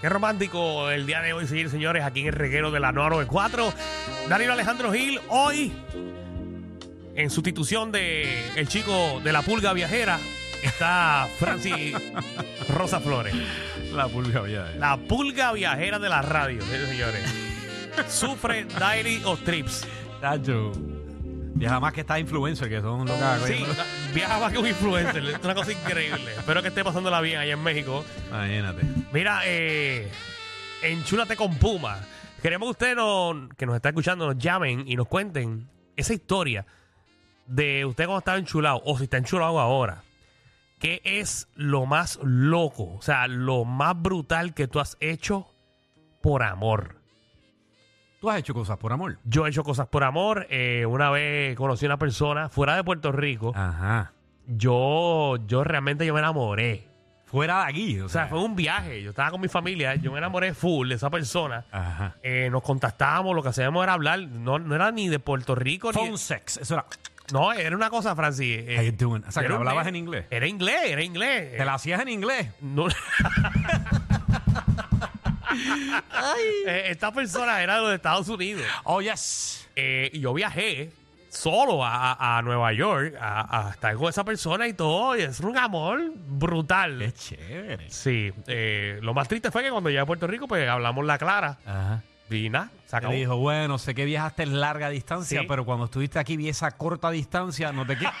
Qué romántico el día de hoy, seguir, señores, aquí en el reguero de la 994. Danilo Alejandro Gil, hoy, en sustitución de el chico de la pulga viajera, está Francis Rosa Flores. La pulga vieja. La pulga viajera de la radio, señores, señores. Sufre Diary of Trips. Tacho. Viaja más que esta influencer, que son locas. Sí, viaja más que un influencer. Es una cosa increíble. Espero que esté pasándola bien allá en México. Imagínate. Mira, eh, enchúlate con Puma. Queremos que ustedes nos- que nos está escuchando nos llamen y nos cuenten esa historia de usted cuando estaba enchulado o si está enchulado ahora. ¿Qué es lo más loco? O sea, lo más brutal que tú has hecho por amor. Tú has hecho cosas por amor. Yo he hecho cosas por amor. Eh, una vez conocí a una persona fuera de Puerto Rico. Ajá. Yo, yo realmente yo me enamoré. Fuera de aquí. O sea, fue un viaje. Yo estaba con mi familia. Yo me enamoré full de esa persona. Ajá. Eh, nos contactábamos, lo que hacíamos era hablar. No, no era ni de Puerto Rico. Ni, Phone sex. Eso era. no, era una cosa, Francis. eh, How you doing? O sea, que era un- hablabas en inglés. Era inglés, era inglés. Te la hacías en inglés. No- Eh, esta persona era de los Estados Unidos. Oh, yes. Eh, y yo viajé solo a, a- a Nueva York a, a estar con esa persona y todo. Y es un amor brutal. Qué chévere. Sí, eh, lo más triste fue que cuando llegué a Puerto Rico, pues hablamos la clara. Ajá. Y nada, se Te acabó. dijo, bueno, sé que viajaste en larga distancia, Sí. pero cuando estuviste aquí vi esa corta distancia, no te quiero.